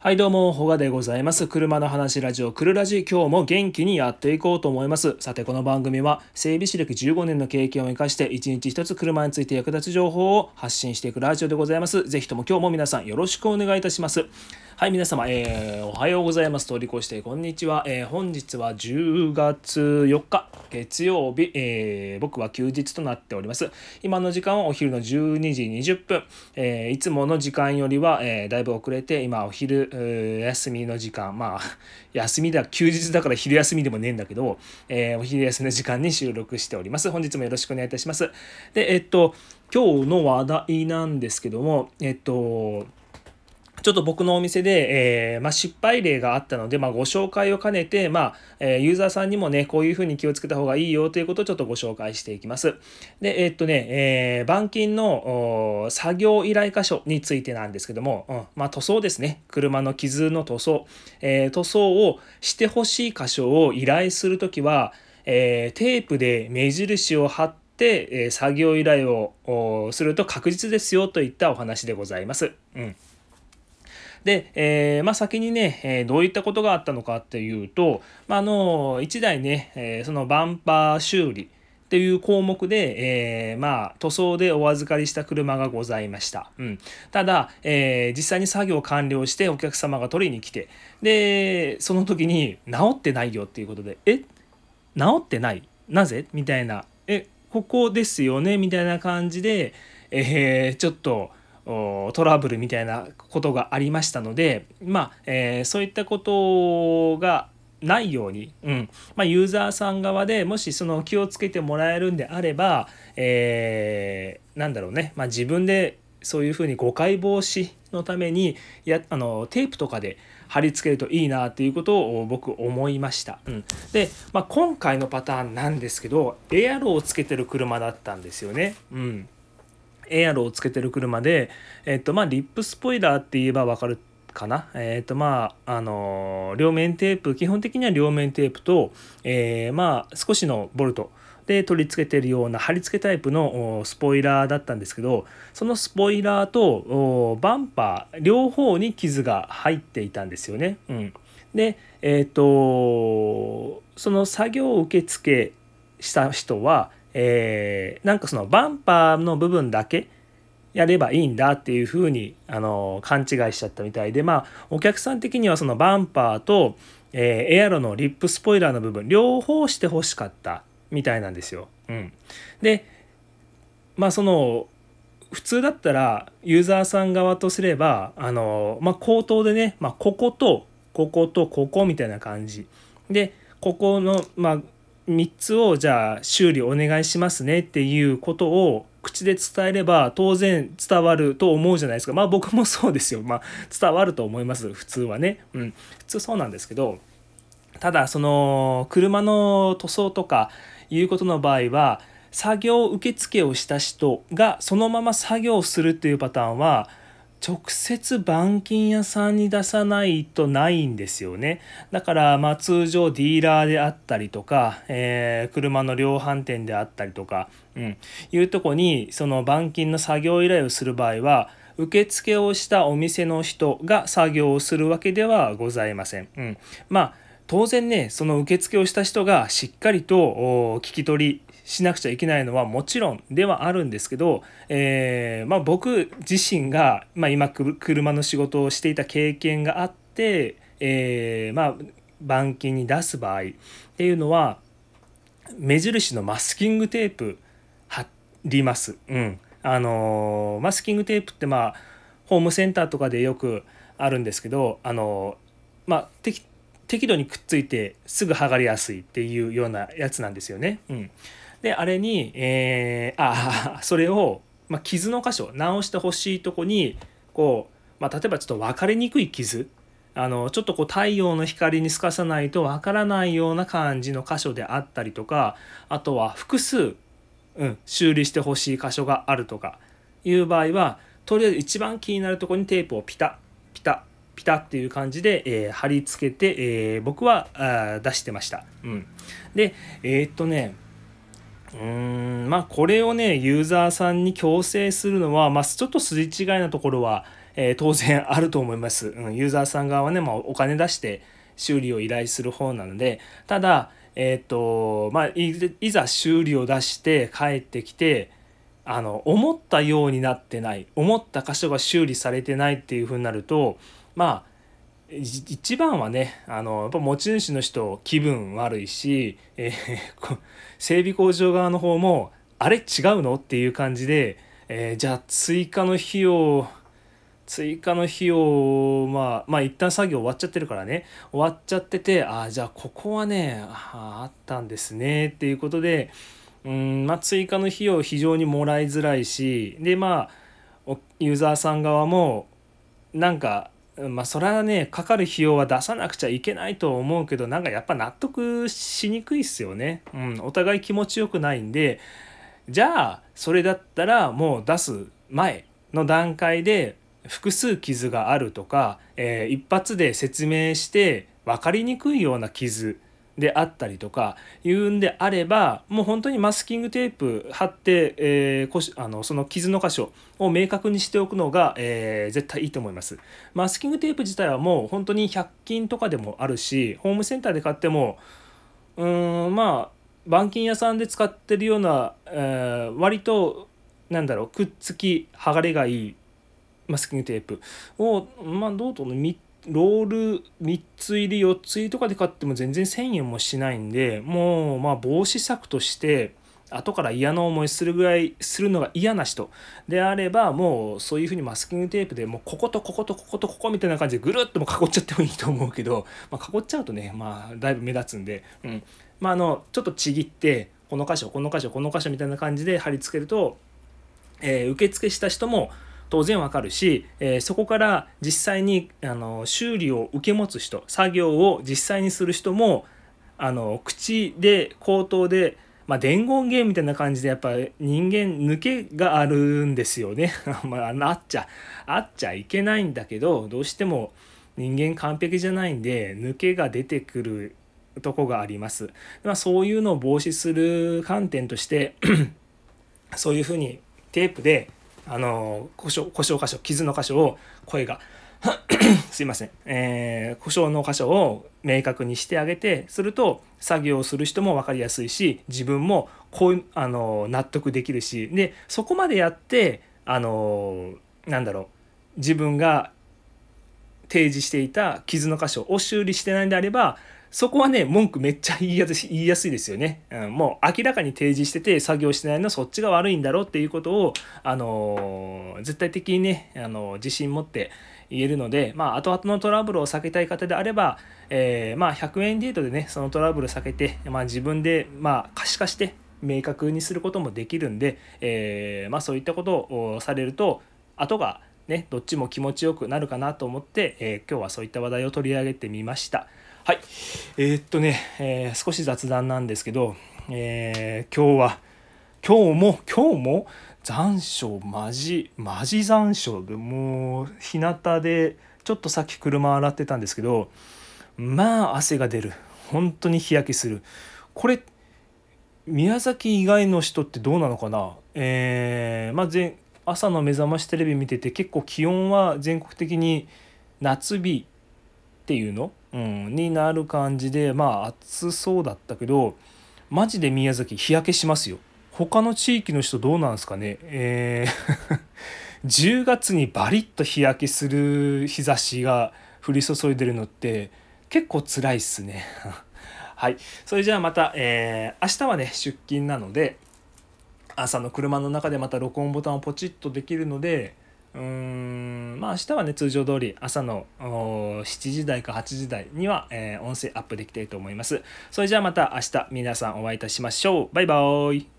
はいどうも、ほがでございます。車の話ラジオ、くるラジ。今日も元気にやっていこうと思います。さて、この番組は、整備士歴15年の経験を生かして、一日一つ車について役立つ情報を発信していくラジオでございます。ぜひとも今日も皆さんよろしくお願いいたします。はい、皆様、えー、おはようございます。通り越して、こんにちは。えー、本日は10月4日、月曜日、えー、僕は休日となっております。今の時間はお昼の12時20分、え、いつもの時間よりは、え、だいぶ遅れて、今お昼、休みの時間、まあ、休みだ、休日だから昼休みでもねえんだけど、え、お昼休みの時間に収録しております。本日もよろしくお願いいたします。で、えっと、今日の話題なんですけども、えっと、ちょっと僕のお店で、えー、まあ、失敗例があったので、まあ、ご紹介を兼ねて、まあ、えユーザーさんにもね、こういうふうに気をつけた方がいいよということをちょっとご紹介していきます。で、えー、っとね、えー、板金の作業依頼箇所についてなんですけども、うん、まあ、塗装ですね。車の傷の塗装、え、塗装をしてほしい箇所を依頼するときは、えテープで目印を貼って、え作業依頼をすると確実ですよといったお話でございます。うんで、えー、まあ、先にね、えどういったことがあったのかっていうと、まあ、あの1台ね、えそのバンパー修理っていう項目で、えー、まあ塗装でお預かりした車がございました。うん、ただ、えー、実際に作業完了してお客様が取りに来てでその時に治ってないよっていうことで「え？治ってない？なぜ?」みたいな「えここですよね」みたいな感じで、えー、ちょっとトラブルみたいなことがありましたのでまあ、えー、そういったことがないように、うんまあ、ユーザーさん側でもしその気をつけてもらえるんであれば、えー、なんだろうね、まあ、自分でそういうふうに誤解防止のためにやあのテープとかで貼り付けるといいなっていうことを僕思いました。うん、で、まあ、今回のパターンなんですけどエアロをつけてる車だったんですよね。うんエアロをつけてる車で、えっとまあ、リップスポイラーって言えば分かるかな？えっ、とまあ、あの両面テープ、基本的には両面テープと、えー、まあ少しのボルトで取り付けてるような貼り付けタイプのスポイラーだったんですけど、そのスポイラーとバンパー両方に傷が入っていたんですよね。うん、で、えっ、とその作業を受付した人は、えー、なんかそのバンパーの部分だけやればいいんだっていうふうにあの勘違いしちゃったみたいでまあお客さん的にはそのバンパーと、えー、エアロのリップスポイラーの部分両方してほしかったみたいなんですよ。うん、でまあその普通だったらユーザーさん側とすればあの、まあ、口頭でね、まあ、こことこことここみたいな感じでここの、まあ、3つをじゃあ修理お願いしますねっていうことを口で伝えれば当然伝わると思うじゃないですか。まあ僕もそうですよ。まあ伝わると思います。普通はね。うん。普通そうなんですけどただその車の塗装とかいうことの場合は作業受付をした人がそのまま作業するっていうパターンは直接板金屋さんに出さないとないんですよね。だからまあ通常ディーラーであったりとか、えー、車の量販店であったりとか、うん、いうとこにその板金の作業依頼をする場合は受付をしたお店の人が作業をするわけではございません。うん、まあ当然ねその受付をした人がしっかりと聞き取りしなくちゃいけないのはもちろんではあるんですけど、えー、まあ、僕自身が、まあ、今車の仕事をしていた経験があって、えー、まあ板金に出す場合っていうのは目印のマスキングテープ貼ります。うん、あのー、マスキングテープってまあホームセンターとかでよくあるんですけど、あの、まあ適度にくっついてすぐ剥がれやすいっていうようなやつなんですよね。うん、であれに、えー、あ それを、まあ、傷の箇所直してほしいとこにこう、まあ、例えばちょっと分かりにくい傷あのちょっとこう太陽の光に透かさないと分からないような感じの箇所であったりとかあとは複数、うん、修理してほしい箇所があるとかいう場合はとりあえず一番気になるとこにテープをピタピタピタっていう感じで、えー、貼り付けて、えー、僕はあ出してました。うん、でえー、っとねうんまあこれをねユーザーさんに強制するのは、まあ、ちょっと筋違いなところは、え、当然あると思います、うん、ユーザーさん側はね、まあ、お金出して修理を依頼する方なのでただえっ、とまあいざ修理を出して帰ってきてあの思ったようになってない思った箇所が修理されてないっていうふうになるとまあ一番はねあのやっぱ持ち主の人気分悪いし、え ー、整備工場側の方もあれ違うのっていう感じで、えー、じゃあ追加の費用追加の費用まあまあ一旦作業終わっちゃってるからね。終わっちゃっててああじゃあここはねああったんですねっていうことでうんまあ追加の費用非常にもらいづらいしでまあユーザーさん側もなんかまあそれはねかかる費用は出さなくちゃいけないと思うけどなんかやっぱ納得しにくいっすよね。うん、お互い気持ちよくないんでじゃあそれだったらもう出す前の段階で複数傷があるとか、えー、一発で説明して分かりにくいような傷であったりとかいうんであればもう本当にマスキングテープ貼って、えー、あのその傷の箇所を明確にしておくのが、えー、絶対いいと思います。マスキングテープ自体はもう本当に100均とかでもあるしホームセンターで買ってもうーんまあ板金屋さんで使ってるような、えー、割となんだろうくっつき剥がれがいいマスキングテープをまあどうとのロール3つ入り4つ入りとかで買っても全然1,000円もしないんでもうまあ防止策として後から嫌な思いするぐらいするのが嫌な人。であればもうそういうふうにマスキングテープでもうこことこことこことここみたいな感じでぐるっとも囲っちゃってもいいと思うけど、まあ、囲っちゃうとねまあだいぶ目立つんで、うん。まあ、あのちょっとちぎってこの箇所この箇所この箇所みたいな感じで貼り付けると、えー、受付した人も当然わかるし、え、そこから実際にあの修理を受け持つ人作業を実際にする人もあの口で口頭で、まあ、伝言ゲームみたいな感じでやっぱ人間抜けがあるんですよね。まあ、あっちゃあっちゃいけないんだけどどうしても人間完璧じゃないんで抜けが出てくるとこがあります。まあ、そういうのを防止する観点として そういうふうにテープであの故障故障箇所傷の箇所を声が すいません、えー、故障の箇所を明確にしてあげてすると作業をする人も分かりやすいし自分もこうあの納得できるしでそこまでやってあのなんだろう自分が提示していた傷の箇所を修理してないんであればそこはね文句めっちゃ言いやす言いやすいですよね、うん、もう明らかに提示してて作業してないのそっちが悪いんだろうっていうことを、あのー、絶対的にね、あのー、自信持って言えるので、まあ、後々のトラブルを避けたい方であれば、えー、まあ、100円デートでねそのトラブル避けて、まあ、自分で、まあ、可視化して明確にすることもできるんで、えまあ、そういったことをされると後がねどっちも気持ちよくなるかなと思って、え今日はそういった話題を取り上げてみました。はい。えー、っとね、えー、少し雑談なんですけど、えー、今日は、今日も、今日も残暑、マジ、マジ残暑で、もう、日向で、ちょっとさっき車洗ってたんですけど、まあ、汗が出る。本当に日焼けする。これ、宮崎以外の人ってどうなのかな？えー、まあ、朝の目覚ましテレビ見てて結構気温は全国的に夏日っていうの、うん、になる感じでまあ暑そうだったけどマジで宮崎日焼けしますよ。他の地域の人どうなんですかね？えー 10月にバリッと日焼けする日差しが降り注いでるのって結構辛いっすね。はい。それじゃあまた、えー、明日はね出勤なので朝の車の中でまた録音ボタンをポチッとできるのでうんまあ明日はね通常通り朝の7時台か8時台には、えー、音声アップできていると思います。それじゃあまた明日皆さんお会いいたしましょう。バイバーイ